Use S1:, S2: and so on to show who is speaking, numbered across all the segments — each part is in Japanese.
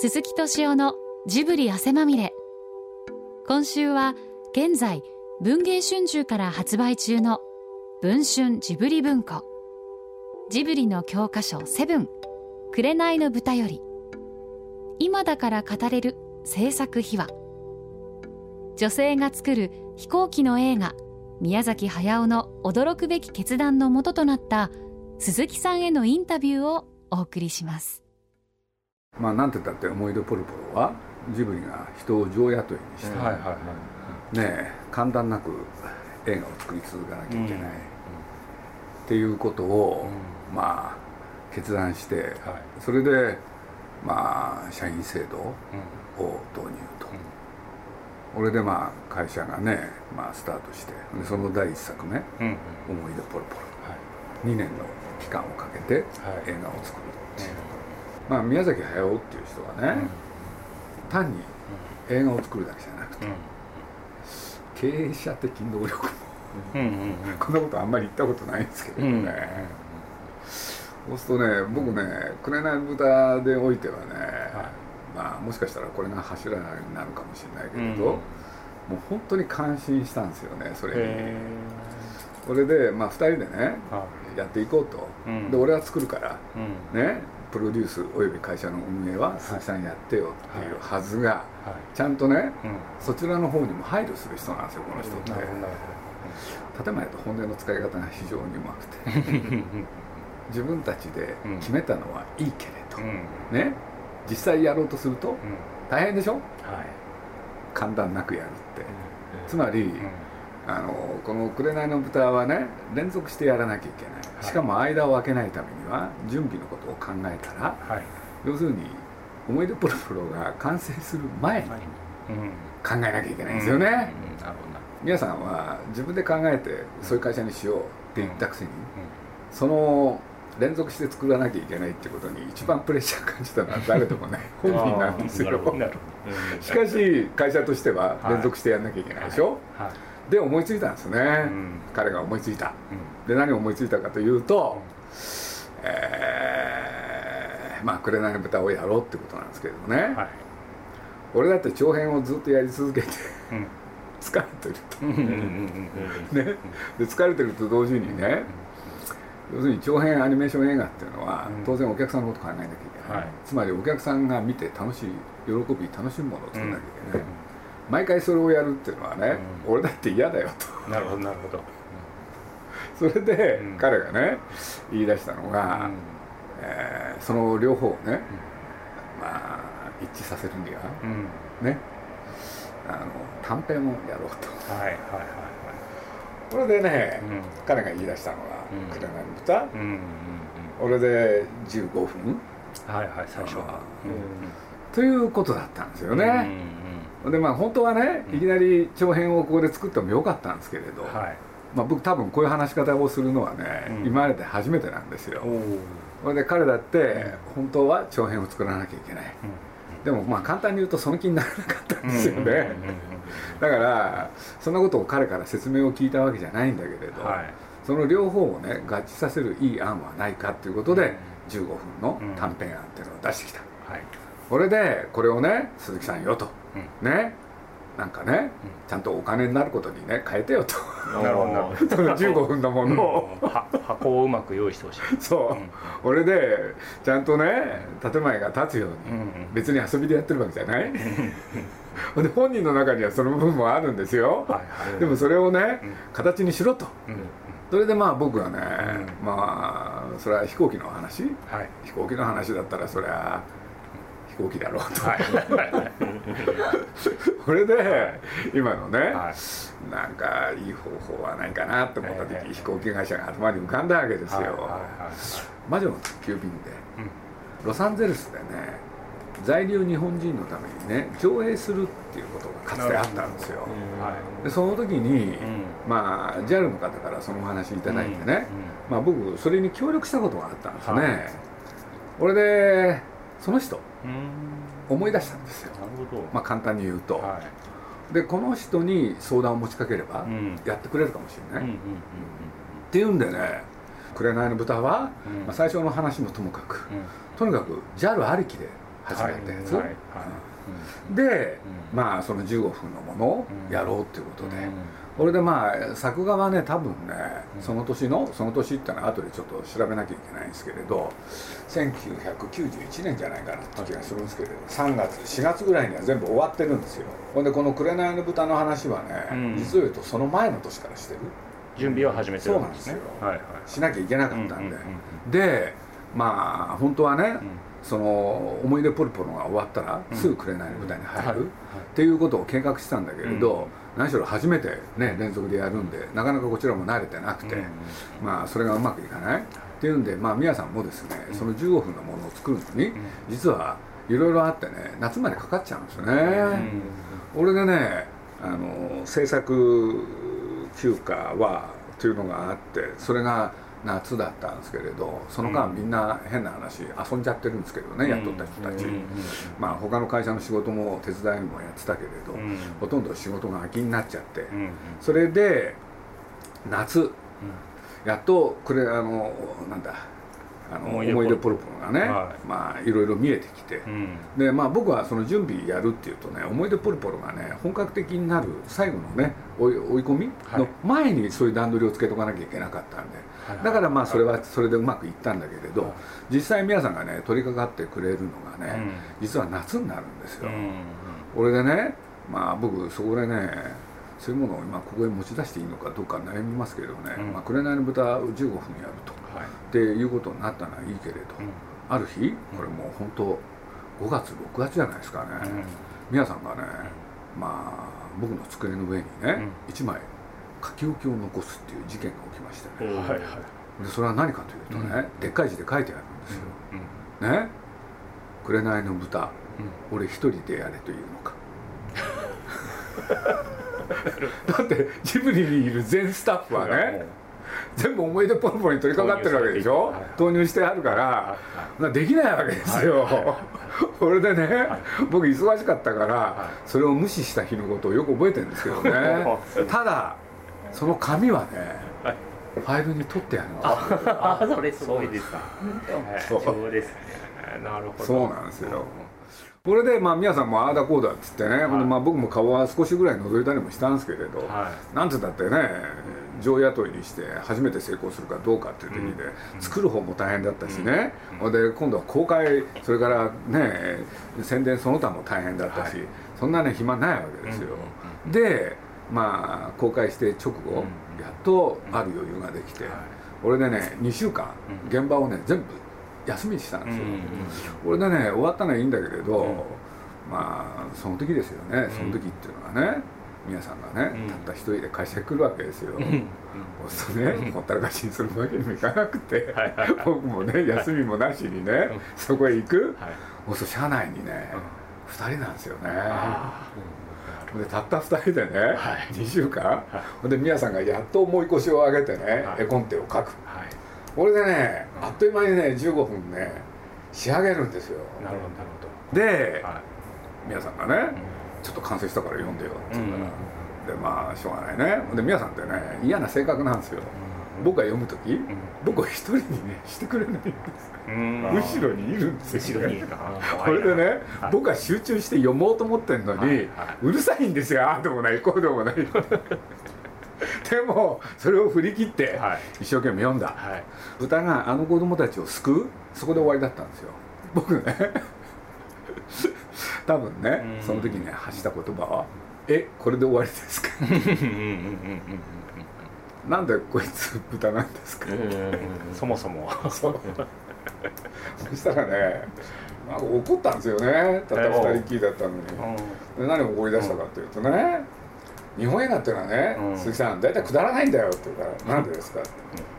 S1: 鈴木敏夫のジブリ汗まみれ。今週は現在文藝春秋から発売中の文春ジブリ文庫。ジブリの教科書セブン。紅の豚より。今だから語れる制作秘話。女性が作る飛行機の映画。宮崎駿の驚くべき決断のもととなった鈴木さんへのインタビューをお送りします。
S2: まあなんて言ったって思い出ポルポロはジブリが人を常雇いにして、はいはいはい、ねえ簡単なく映画を作り続けなきゃいけない、うん、っていうことを、うん、まあ決断して、はい、それでまあ社員制度を導入と、これでまあ会社がね、まあ、スタートしてでその第一作目「思い出ポロポロ」はい、2年の期間をかけて映画を作るまあ、宮崎駿っていう人はね、単に映画を作るだけじゃなくて、経営者的能力も、こんなことあんまり言ったことないんですけどね、そうするとね僕ね「紅の豚」でおいてはね、まあもしかしたらこれが柱になるかもしれないけれど、もう本当に感心したんですよねそれに。それで、まあ、2人でね、やっていこうと、で俺は作るから、ねプロデュースおよび会社の運営は鈴木さんやってよっていうはずが、ちゃんとね、そちらの方にも配慮する人なんですよこの人って。建前と本音の使い方が非常にうまくて。自分たちで決めたのはいいけれど、ね。実際やろうとすると大変でしょ、はい、簡単なくやるって、つまり、あのこの「紅の豚」はね連続してやらなきゃいけない。しかも間を空けないためには準備のことを考えたら、はい、要するに「思い出ポロポロ」が完成する前に考えなきゃいけないんですよね、皆さんは自分で考えてそういう会社にしようって言ったくせに、その連続して作らなきゃいけないってことに一番プレッシャー感じたのは誰でもね 本人なんですよ。しかし会社としては連続してやんなきゃいけないでしょ、はい。はいで思いついたんですね、うん、彼が思いついた、うん、で何を思いついたかというと、うん、えー、まあ「紅の豚」をやろうってことなんですけどね、はい、俺だって長編をずっとやり続けて 疲れてると。ね。で疲れてると同時にね要するに長編アニメーション映画っていうのは当然お客さんのこと考えなきゃいけない、はい、つまりお客さんが見て楽しい喜び楽しむものを作らなきゃいけない、毎回それをやるっていうのはね、うん、俺だって嫌だよと。
S3: なるほどなるほど、
S2: それで彼がね言い出したのが、うん、えー、その両方をね、まあ一致させるには、ね。あの短編をやろうと。はいはいはいはい。これでね、彼が言い出したのが「紅の豚」俺で15分。
S3: はいはい最初は、
S2: ということだったんですよね、でまあ本当はねいきなり長編をここで作ってもよかったんですけれど、はい、まあ、僕多分こういう話し方をするのはね、うん、今まで初めてなんですよ。それで彼だって本当は長編を作らなきゃいけない、うん、でもまあ簡単に言うとその気にならなかったんですよね。だからそんなことを彼から説明を聞いたわけじゃないんだけれど、はい、その両方をね合致させるいい案はないかっていうことで15分の短編案っていうのを出してきた、はい、これでこれをね鈴木さんよと、ね。なんかね、ちゃんとお金になることにね変えてよと。なるほど。その15分のものを、
S3: 箱をうまく用意してほしい。
S2: そう、これでちゃんとね建前が立つように、別に遊びでやってるわけじゃない？で本人の中にはその部分もあるんですよ、でもそれをね、形にしろと、それでまあ僕はね、まあそれは飛行機の話、飛行機の話だったらそれは行機だろうと、はい、これで今のね、はい、なんかいい方法はないかなと思った時、はい、飛行機会社が頭に浮かんだわけですよ、魔女の宅急便で、うん、ロサンゼルスでね在留日本人のためにね上映するっていうことがかつてあったんですよ、でその時に、うん、まあ JAL の方からそのお話いただいてね、うん、まあ、僕それに協力したことがあったんですね、これでその人思い出したんですよ。まあ簡単に言うと、はい、でこの人に相談を持ちかければやってくれるかもしれない、っていうんでね「紅の豚は」まあ、最初の話もともかく、とにかく JAL ありきで始まったやつ、で、まあその15分のものをやろうっていうことで、これでまあ作画はね多分ねその年のその年ってのは後でちょっと調べなきゃいけないんですけれど1991年じゃないかなって気がするんですけれど3月4月ぐらいには全部終わってるんですよ。ほんでこの「紅の豚」の話はね、実を言うとその前の年からしてる。
S3: 準備を始めて
S2: るんですね。そうなんですよ、はいはい、しなきゃいけなかったんで、でまあ本当はね、その思い出ポルポロが終わったらすぐ紅の舞台に入る、っていうことを計画してたんだけれど、何しろ初めてね連続でやるんでなかなかこちらも慣れてなくて、まあそれがうまくいかない。っていうんでまあ宮さんもですねその15分のものを作るのに実はいろいろあってね夏までかかっちゃうんですよね、俺がねあの制作休暇はというのがあってそれが夏だったんですけれどその間みんな変な話遊んじゃってるんですけどね、雇った人たち、まあ他の会社の仕事も手伝いもやってたけれど、ほとんど仕事が空きになっちゃって、それで夏、やっとこれあのなんだあの思い出ポロポロがね、はい、まあいろいろ見えてきて、うん、でまあ僕はその準備やるっていうとね思い出ポロポロがね本格的になる最後のね追い追い込みの前にそういう段取りをつけとかなきゃいけなかったんで、はい、だからまあそれはそれでうまくいったんだけれど、はい、実際皆さんがね取り掛かってくれるのがね、うん、実は夏になるんですよ。うん、俺でねまあ僕そこでねそういうものを今ここへ持ち出していいのかどうか悩みますけどね「うん、まあ、紅の豚」を15分やると、はい、っていうことになったのはいいけれど、うん、ある日これもう本当5月6月じゃないですかね、うん、皆さんがね、まあ僕の机の上にね、うん、1枚書き置きを残すっていう事件が起きましてね、はいはい、でそれは何かというとね、でっかい字で書いてあるんですよ、ね「紅の豚、俺一人でやれというのか」だってジブリにいる全スタッフはね全部思い出ポロポロに取り掛かってるわけでしょ？投入してあるから、はい、できないわけですよ、これでね、はい、僕忙しかったから、それを無視した日のことをよく覚えてるんですけどね。ただその紙はね、ファイルに取ってあるの
S3: あそれすごいですか。そうですね。なるほど。
S2: そうなんですよ、これでまあ皆さんもああだこうだっつってね、はい、まあ僕も顔は少しぐらい覗いたりもしたんですけれど、はい、なんつったってね上雇いにして初めて成功するかどうかっていう時で、うん、作る方も大変だったしね、うん、で今度は公開それからね宣伝その他も大変だったし、はい、そんなね暇ないわけですよ、うん、でまあ公開して直後、やっとある余裕ができて、俺でね2週間現場をね全部休みにしたんですよ、これでね終わったのはいいんだけれど、まあその時ですよね。その時っていうのはね、皆さんがね、たった一人で会社に来るわけですよ、そうするとねほったらかしにするわけにもいかなくて、僕もね休みもなしにね、そこへ行く、そうすると社内にね、2人なんですよね、でたった2人でね、はい、2週間、はい、で宮さんがやっと重い腰を上げてね、絵コンテを描く、これでね、あっという間にね15分ね仕上げるんですよ。
S3: なるほどなる
S2: ほど。で、はい、皆さんがね、ちょっと完成したから読んでよって言うから、でまあしょうがないね。で宮さんってね嫌な性格なんですよ、僕が読む時、僕は一人にねしてくれないんです。後ろにいるんですよ、ね、これでね、僕は集中して読もうと思ってんのに、うるさいんですよ。ああでもないこうでもないでもそれを振り切って一生懸命読んだ、はい、歌があの子供たちを救う？そこで終わりだったんですよ。僕ね。多分ね、その時に発した言葉は「えこれで終わりですか?」なんでこいつ豚なんですか？
S3: そもそも。
S2: そしたらねなんか怒ったんですよね。たった2人きりだったのに、何を思い出したかっていうとね日本映画っていうのはね、うん、鈴木さん大体くだらないんだよって言うから「なんでですか?」って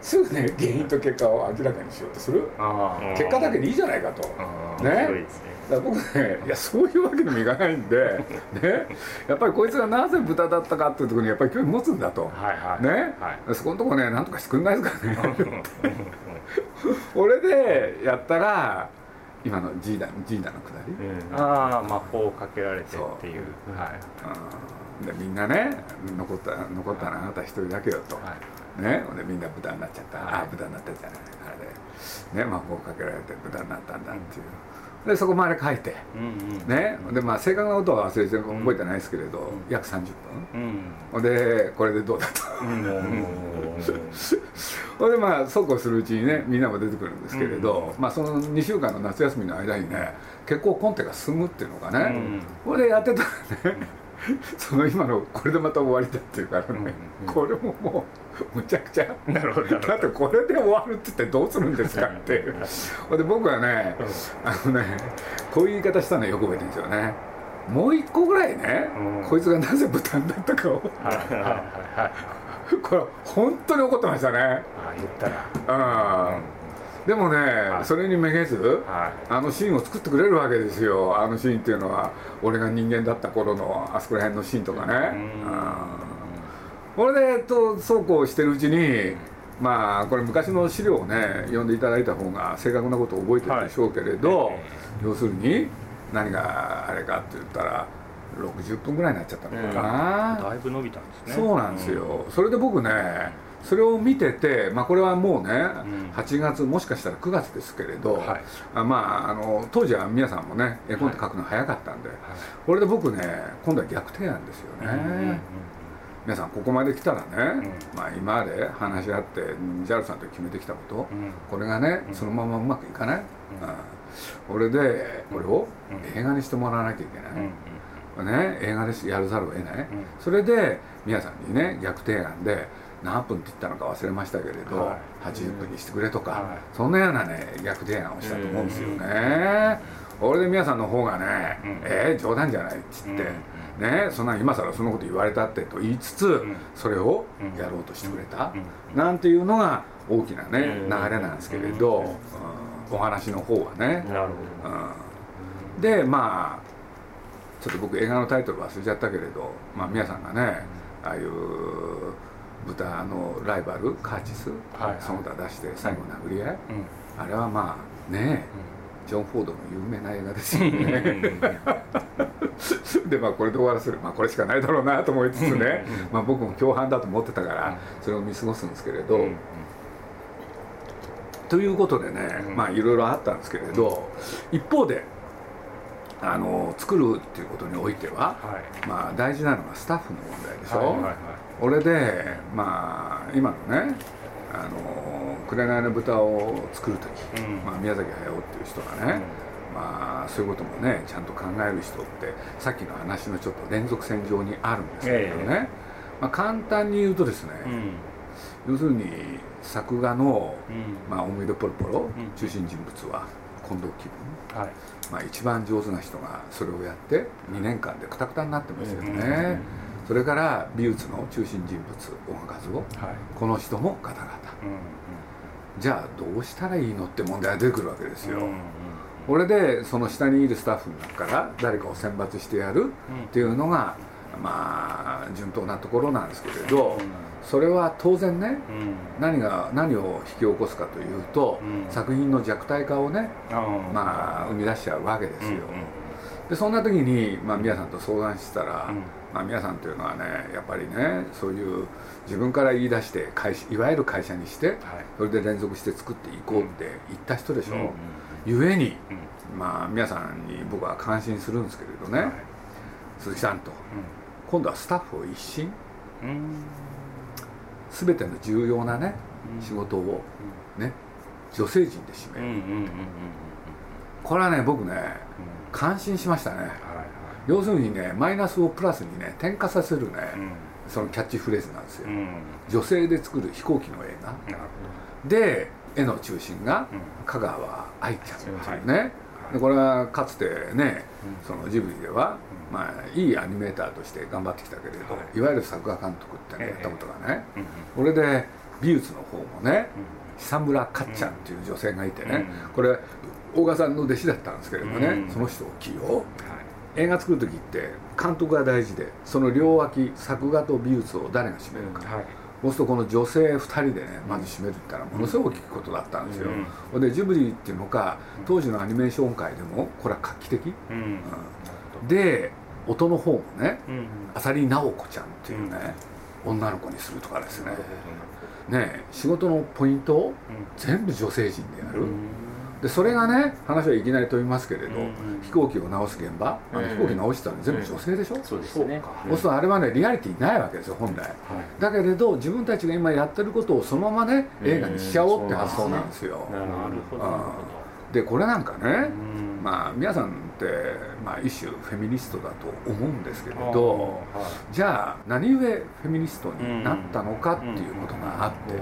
S2: すぐね原因と結果を明らかにしようとする。結果だけでいいじゃないかと。ね。だから僕ねいやそういうわけにもいかないんで ね。やっぱりこいつがなぜ豚だったかっていうところにやっぱり興味持つんだと、はいはい、ね、はい、そこのとこねなんとかしてくんないですかね。俺でやったら今のジーダのくだり、
S3: うん、ああ魔法をかけられてっていう。はい、
S2: でみんなね残った残ったのはあなた一人だけよと、はい、ねでみんな豚になっちゃった、はい、ああ豚になったじゃない。あれで。ね魔法をかけられて豚になったんだっていう、でそこまで書いて、うんうん、ねでまあ正確なことは忘れて覚えてないですけれど、うん、約30分、うん、でこれでどうだと。ほんでまあそうこうするうちにねみんなも出てくるんですけれど、まあその2週間の夏休みの間にね結構コンテが進むっていうのがね、これでやってたらね その今のこれでまた終わりだっていうからね、これももうむちゃくちゃ。なるほどだってこれで終わるって言ってどうするんですかっていう。で僕はね、あのねこういう言い方したのよく覚えてるんですよね。もう一個ぐらいね、こいつがなぜ豚だったかを。これ本当に怒ってましたね。あ
S3: 言ったら
S2: うんでもね、はい、それにめげず、はい、あのシーンを作ってくれるわけですよ。あのシーンっていうのは俺が人間だった頃のあそこら辺のシーンとかね。これでとそうこうしてるうちにまあこれ昔の資料をね読んでいただいた方が正確なことを覚えてるでしょうけれど、はい、要するに何があれかって言ったら60分ぐらいになっちゃったのかな、
S3: うん、だいぶ伸びたんですね。
S2: そうなんですよ、うん、それで僕ねそれを見てて、まあ、これはもうね、うん、8月もしかしたら9月ですけれど、はい、あまあ、あの当時は皆さんもね絵コンテ書くの早かったんで、はい、これで僕ね今度は逆提案ですよね、うんうんうん、皆さんここまで来たらね、うん、まあ、今まで話し合って JAL さんと決めてきたこと、うん、これがねそのままうまくいかない、うん、これでこれを映画にしてもらわなきゃいけない、ね、映画でやるざるを得ない、それで皆さんにね逆提案で何分って言ったのか忘れましたけれど、はい、80分にしてくれとか、はい、そんなようなね逆提案をしたと思うんですよね。俺で皆さんの方がね、うん、えー、冗談じゃないっつって、うん、ね、そんな今更そのこと言われたってと言いつつ、うん、それをやろうとしてくれた、なんていうのが大きなね、流れなんですけれど、お話の方はね。なるほど。でまあちょっと僕映画のタイトル忘れちゃったけれど、まあ、皆さんがねああいう豚のライバルカーチス、はいはい、その他出して最後殴り合い、うん、あれはまあねジョン・フォードの有名な映画ですよね。でまあこれで終わらせる。まあこれしかないだろうなと思いつつね。まあ僕も共犯だと思ってたからそれを見過ごすんですけれど、うん、ということでねまあいろいろあったんですけれど一方であの作るっていうことにおいては、はい、まあ大事なのはスタッフの問題でしょ、はいはいはい。俺でまあ今のねあの紅の豚を作る時、うん、まあ、宮崎駿っていう人がね、うん、まあそういうこともねちゃんと考える人ってさっきの話のちょっと連続線上にあるんですけどね、えまあ、簡単に言うとですね、うん、要するに作画の、まあ、思い出ポロポロ、中心人物は近藤気分、はい、まあ、一番上手な人がそれをやって2年間でくたくたになってますよね。それから美術の中心人物音楽を、はい、この人もガタガタ、じゃあどうしたらいいのって問題が出てくるわけですよ、これでその下にいるスタッフの中から誰かを選抜してやるっていうのが、まあ順当なところなんですけれど、それは当然ね、何が何を引き起こすかというと、作品の弱体化をね、まあ生み出しちゃうわけですよ、でそんな時に、まあ、宮さんと相談したら、まあ、皆さんというのはねやっぱりねそういう自分から言い出して会いわゆる会社にして、はい、それで連続して作っていこうって言った人でしょ、うんうん、ゆえに、うん、まあ皆さんに僕は感心するんですけれどね、はい、鈴木さんと、今度はスタッフを一新、うん、全ての重要なね、仕事をね女性陣で占める、これはね僕ね、感心しましたね、はい要するにねマイナスをプラスにね転化させるね、うん、そのキャッチフレーズなんですよ、うん、女性で作る飛行機の映画。で絵の中心が香川愛ちゃんっていうね、はい、でこれはかつてね、そのジブリでは、まあ、いいアニメーターとして頑張ってきたけれど、はい、いわゆる作画監督ってね、やったことがね、これで美術の方もね、久村かっちゃんっていう女性がいてね、これ大賀さんの弟子だったんですけれどもね、その人を起用、映画作る時って監督が大事でその両脇作画と美術を誰が占めるか、はい、そうするとこの女性2人でねまず占めるったらものすごく大きいことだったんですよ、うん、でジブリっていうのか当時のアニメーション界でもこれは画期的、うん、うん、で音の方もね、うん、浅利直子ちゃんっていうね、女の子にするとかですね。ね仕事のポイントを全部女性陣でやる、でそれがね話はいきなり飛びますけれど、うんうん、飛行機を直す現場、うん、飛行機直したの全部女性でしょ、うん、
S3: そうですね。
S2: そうするとあれはねリアリティないわけですよ本来、はい、だけれど自分たちが今やってることをそのままね映画にしちゃおうって発想なんですよ、
S3: なるほど
S2: でこれなんかね、まあ皆さんって、まあ、一種フェミニストだと思うんですけれど、はい、じゃあ何故フェミニストになったのかっていうことがあって、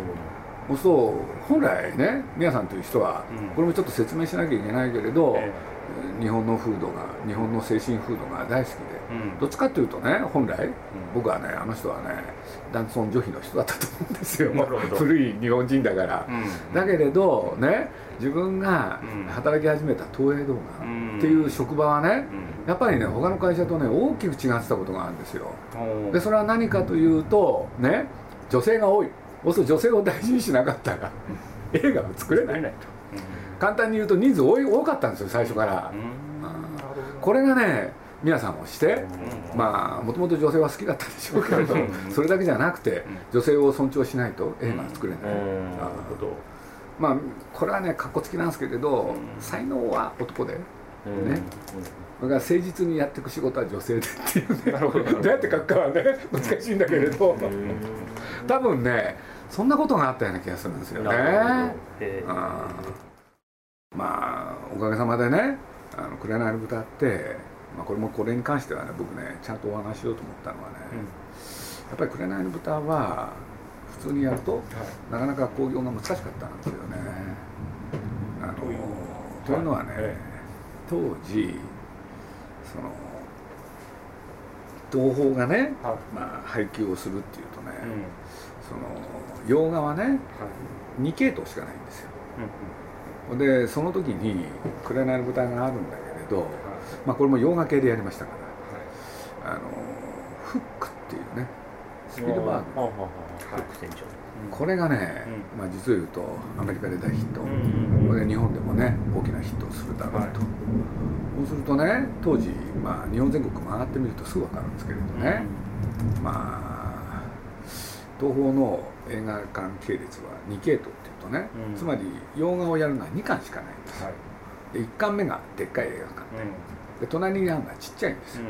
S2: そう本来ね宮さんという人は、これもちょっと説明しなきゃいけないけれど、日本の風土が日本の精神風土が大好きで、どっちかというとね本来、僕はねあの人はね男尊女卑の人だったと思うんですよ。古い日本人だから、だけれどね自分が働き始めた東映動画っていう職場はね、やっぱりね他の会社とね大きく違ってたことがあるんですよ。でそれは何かというとね女性が多いそうすると女性を大事にしなかったら映画を作れない。と、簡単に言うと人数多い多かったんですよ最初から、これがね皆さんをして、まあもともと女性は好きだったでしょうけれどそれだけじゃなくて女性を尊重しないと映画は作れない、なるほど。まあこれはねかっこつきなんですけれど、才能は男で、ね、だから誠実にやっていく仕事は女性でっていうね。ど。うやって書くかはね難しいんだけれど。多分ねそんなことがあったような気がするんですよね。まあおかげさまでね「あの紅の豚」って、まあ、これもこれに関してはね僕ねちゃんとお話しようと思ったのはね、うん、やっぱり「紅の豚」は普通にやると、はい、なかなか興行が難しかったんですよね。あのというのはね、当時その東宝がね、はい、まあ、配給をするっていうとね、うん、その洋画はね、はい、2系統しかないんですよ、うん、でその時に「紅の舞台」があるんだけれど、はい、まあ、これも洋画系でやりましたから、あのフックっていうねスピルバーグ。のフック船長。これがね、まあ、実を言うとアメリカで大ヒット、これで日本でもね大きなヒットをするだろうと、そうするとね当時、まあ、日本全国回ってみるとすぐ分かるんですけれどね、うん、まあ東宝の映画館系列は2系統っていうとね、うん、つまり洋画をやるのは2巻しかないんです、はい、で1巻目がでっかい映画館で,、で隣にあるのはちっちゃいんですよ、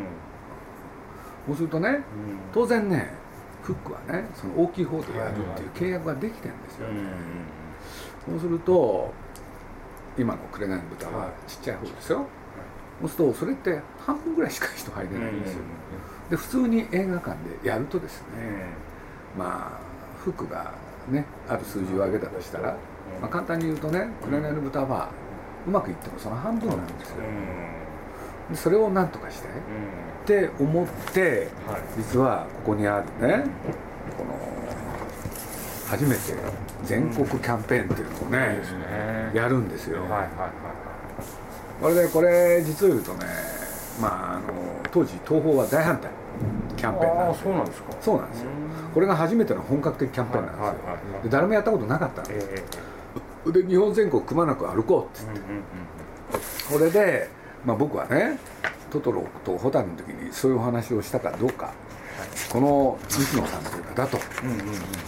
S2: そうするとね、当然ねフックはねその大きい方でやるっていう契約ができてるんですよ、そうすると今の「紅の豚」はちっちゃい方ですよ、そうするとそれって半分ぐらいしか人入れないんですよ、で普通に映画館でやるとですね、まあ服がねある数字を上げたとしたら、まあ、簡単に言うとね「紅の豚」はうまくいってもその半分なんですよ、でそれを何とかして、って思って、実はここにあるねこの初めて全国キャンペーンっていうのをね、やるんですよ、はいはいはい。これでこれ実を言うとねまああの当時東宝は大反対キャンペーンなんです
S3: そうなんですか。
S2: そうなんですよ。これが初めての本格的キャンペーンなんですよ、で誰もやったことなかったんですよ、え。ー、で日本全国くまなく歩こうっつって、これで、まあ、僕はねトトロとホタルの時にそういうお話をしたかどうか、はい、この西野さんという方と、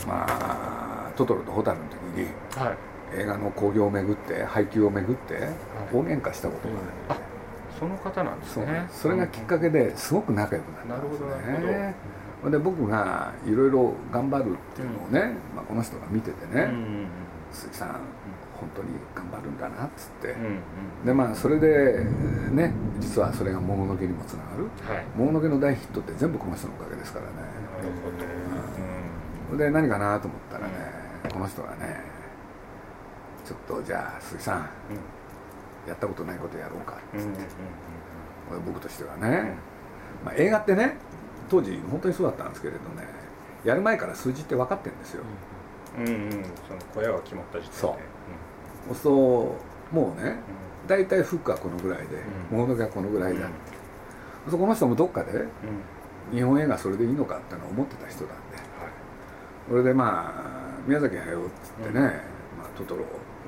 S2: まあトトロとホタルの時に、はい。映画の興行をめぐって配給をめぐって大喧嘩したことがあって、
S3: その方なんですね。
S2: それがきっかけですごく仲良くなったんですね。で僕がいろいろ頑張るっていうのをね、まあ、この人が見ててね「鈴木さん本当に頑張るんだな」っつって、でまあそれでね実はそれが桃の毛にもつながる、はい、桃の毛の大ヒットって全部この人のおかげですからね。なるほど、うん、で何かなと思ったらね、この人がねちょっとじゃあ鈴木さん、やったことないことやろうかっつって、僕としてはね、まあ、映画ってね当時本当にそうだったんですけれどねやる前から数字って分かってるんですよ、
S3: うんうん、その小屋が決まった時点で。
S2: そう、うん、そうもうね、大体フックはこのぐらいで、モノがこのぐらいだって、そこの人もどっかで、日本映画それでいいのかっての思ってた人なんで、はい、それでまあ宮崎駿っつってね、まあ、トトロ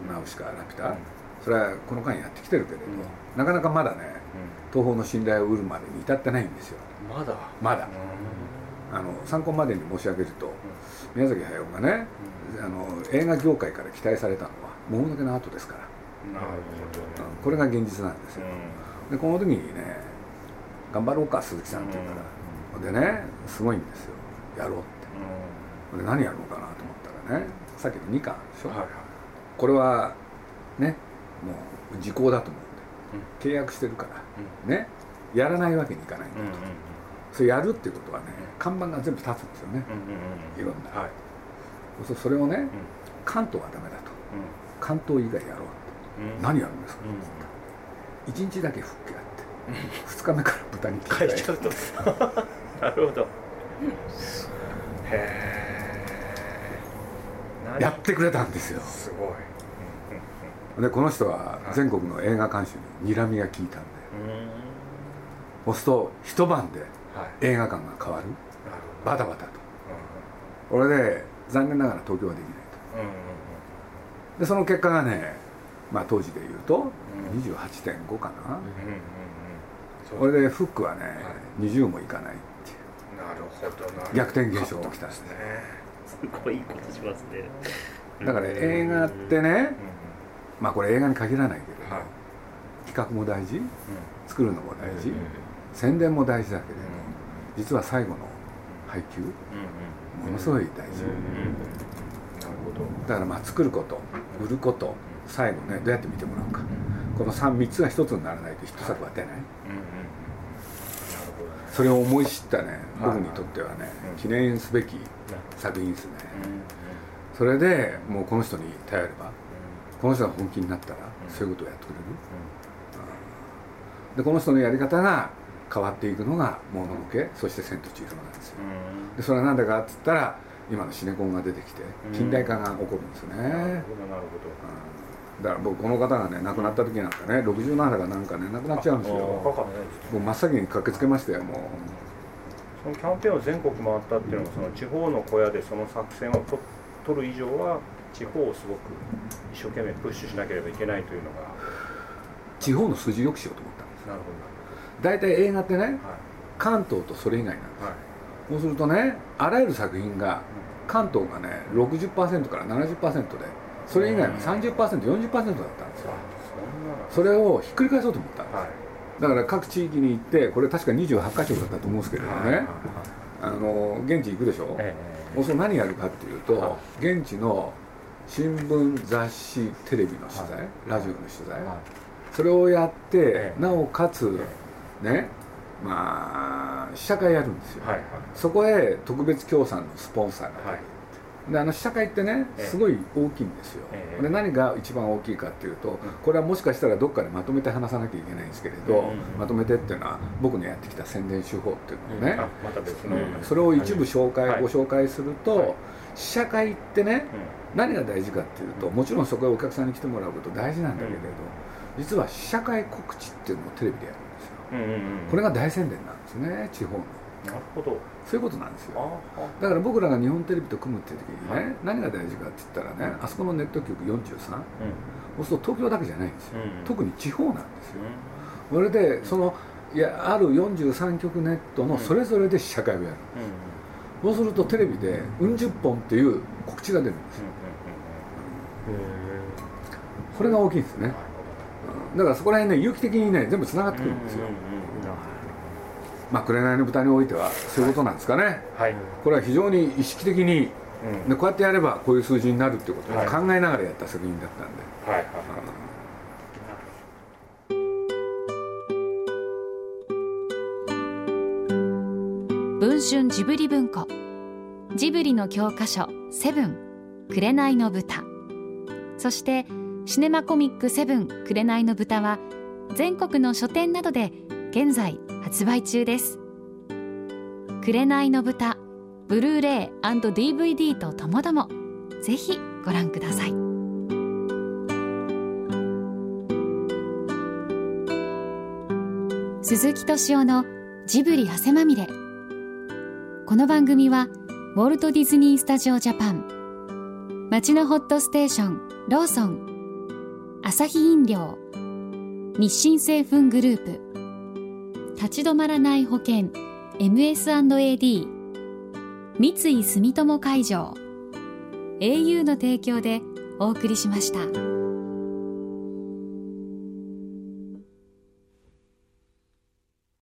S2: ナウシカラピュタ、それはこの間やってきてるけれど、なかなかまだね、東宝の信頼を得るまでに至ってないんですよ。
S3: まだ？
S2: まだ、あの参考までに申し上げると、宮崎駿がね、あの映画業界から期待されたのは「もののけの後ですから。なるほど、これが現実なんですよ、でこの時にね頑張ろうか鈴木さんって言うから、でねすごいんですよ。やろうって、で何やるのかなと思ったらねさっきの2巻でしょ、はいはい、これはねもう時効だと思うんで、契約してるから、ね。やらないわけにいかないんだと、それやるっていうことはね看板が全部立つんですよね、いろんな、はい、それをね、関東はダメだと、関東以外やろうって、何やるんですか、うん、1日だけ復帰やって。2日目から豚に
S3: 変えちゃうと。なるほど。へ
S2: えやってくれたんですよ。
S3: すご
S2: いでこの人は全国の映画監修に睨みが効いたんでそうすると一晩で映画館が変わる、バタバタと、これで残念ながら東京はできないと、でその結果がね、まあ、当時でいうと28.5かな、これでフックはね、20もいかないっていう。
S3: なるほ
S2: ど逆転現象が起きたんで。すね。
S3: すごいことしますね。
S2: だから映画ってね、まあこれ映画に限らないけれど、企画も大事、作るのも大事、宣伝も大事だけれど、実は最後の配給、ものすごい大事、だからまあ作ること売ること最後ねどうやって見てもらうか、この 3, 3つが一つにならないとヒット作は出ない、それを思い知ったね僕にとってはね、記念すべき作品ですね、それでもうこの人に頼れば、この人が本気になったらそういうことをやってくれる、でこの人のやり方が変わっていくのが「もののけ」そして「千と千尋」なんですよ、でそれは何だかっつったら今のシネコンが出てきて近代化が起こるんですね、なるほどなるほど、だから僕この方がね亡くなった時なんかね67だかなんかね亡くなっちゃうんですよ。もう真っ先に駆けつけましたよもう。
S3: そのキャンペーンを全国回ったっていうのもその地方の小屋でその作戦をと取る以上は地方をすごく一生懸命プッシュしなければいけないというのが。
S2: 地方の数字よくしようと思ったんです。なるほど。大体映画ってね、はい、関東とそれ以外なんです、はい、そうするとねあらゆる作品が関東がね60%から70%でそれ以外は 30%40% だったんですよ。それをひっくり返そうと思ったんです、はい、だから各地域に行ってこれ確か28か所だったと思うんですけれどもね、あの現地行くでしょ、ええ、もうそれ何やるかっていうと、現地の新聞雑誌テレビの取材、ラジオの取材、それをやって、なおかつ、ねまあ試写会やるんですよ、はいはい、そこへ特別協賛のスポンサーがであの試写会ってねすごい大きいんですよ、えー、で何が一番大きいかっていうと、これはもしかしたらどっかでまとめて話さなきゃいけないんですけれど、うん、まとめてっていうのは僕のやってきた宣伝手法っていうのをね、うん。また別の、それを一部紹介、はい、ご紹介すると、はい、試写会ってね、何が大事かっていうともちろんそこへお客さんに来てもらうこと大事なんだけれど、実は試写会告知っていうのをテレビでやるこれが大宣伝なんですね地方の
S3: なるほど。
S2: そういうことなんですよ。だから僕らが日本テレビと組むっていう時にね、はい、何が大事かって言ったらね、あそこのネット局43、うん、そうすると東京だけじゃないんですよ、うん、特に地方なんですよ、それでそのいやある43局ネットのそれぞれで試写会をやるんです、そうするとテレビで「うん十本」っていう告知が出るんですよ、これが大きいんですね、だからそこら辺ね有機的にね全部つながってくるんですよ、まあ紅の豚においてはそういうことなんですかね、はい、これは非常に意識的に、うん、でこうやってやればこういう数字になるっていうことを考えながらやった作品だったんで、はい。はい
S1: 文春ジブリ文庫。ジブリの教科書「セブン。紅の豚」そして「シネマコミックセブン紅の豚は全国の書店などで現在発売中です。紅の豚ブルーレイ &DVD とともどもぜひご覧ください。鈴木敏夫のジブリ汗まみれ。この番組はウォルト・ディズニー・スタジオ・ジャパン街のホットステーションローソンアサヒ飲料日清製粉グループ立ち止まらない保険。MS&AD 三井住友海上。au の提供でお送りしました。